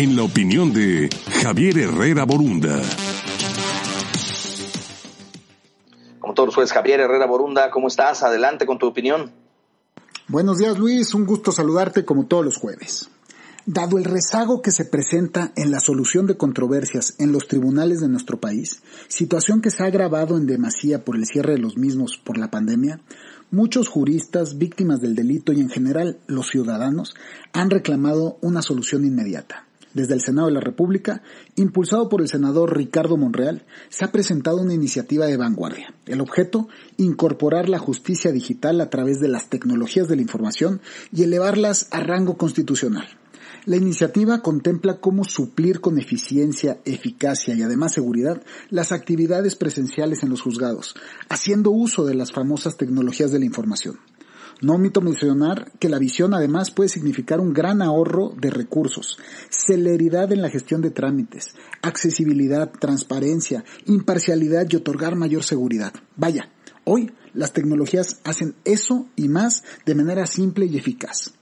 en la opinión de Javier Herrera Borunda. Como todos los jueves, Javier Herrera Borunda, ¿cómo estás? Adelante con tu opinión. Buenos días Luis, un gusto saludarte como todos los jueves. Dado el rezago que se presenta en la solución de controversias en los tribunales de nuestro país, situación que se ha agravado en demasía por el cierre de los mismos por la pandemia, muchos juristas, víctimas del delito y en general los ciudadanos han reclamado una solución inmediata. Desde el Senado de la República, impulsado por el senador Ricardo Monreal, se ha presentado una iniciativa de vanguardia. El objeto, incorporar la justicia digital a través de las tecnologías de la información y elevarlas a rango constitucional. La iniciativa contempla cómo suplir con eficiencia, eficacia y además seguridad las actividades presenciales en los juzgados, haciendo uso de las famosas tecnologías de la información. No omito mencionar que la visión además puede significar un gran ahorro de recursos, celeridad en la gestión de trámites, accesibilidad, transparencia, imparcialidad y otorgar mayor seguridad. Vaya, hoy las tecnologías hacen eso y más de manera simple y eficaz.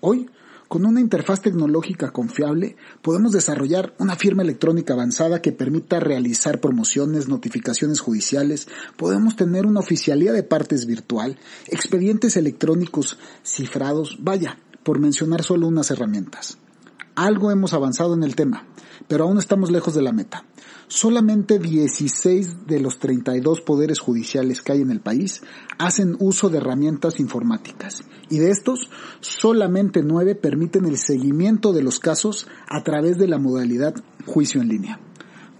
Hoy con una interfaz tecnológica confiable, podemos desarrollar una firma electrónica avanzada que permita realizar promociones, notificaciones judiciales, podemos tener una oficialía de partes virtual, expedientes electrónicos cifrados, vaya, por mencionar solo unas herramientas. Algo hemos avanzado en el tema, pero aún estamos lejos de la meta. Solamente 16 de los 32 poderes judiciales que hay en el país hacen uso de herramientas informáticas y de estos solamente 9 permiten el seguimiento de los casos a través de la modalidad juicio en línea.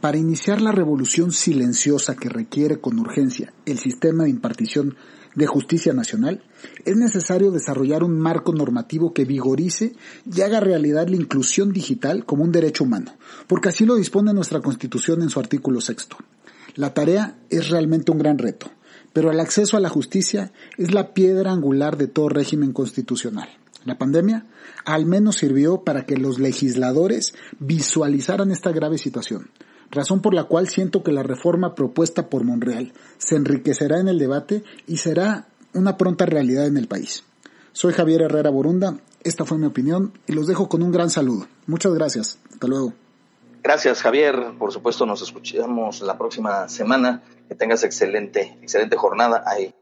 Para iniciar la revolución silenciosa que requiere con urgencia el sistema de impartición de justicia nacional, es necesario desarrollar un marco normativo que vigorice y haga realidad la inclusión digital como un derecho humano, porque así lo dispone nuestra Constitución en su artículo sexto. La tarea es realmente un gran reto, pero el acceso a la justicia es la piedra angular de todo régimen constitucional. La pandemia al menos sirvió para que los legisladores visualizaran esta grave situación, razón por la cual siento que la reforma propuesta por Monreal se enriquecerá en el debate y será una pronta realidad en el país. Soy Javier Herrera Borunda, esta fue mi opinión y los dejo con un gran saludo. Muchas gracias, hasta luego. Gracias Javier, por supuesto nos escuchamos la próxima semana, que tengas excelente, excelente jornada ahí.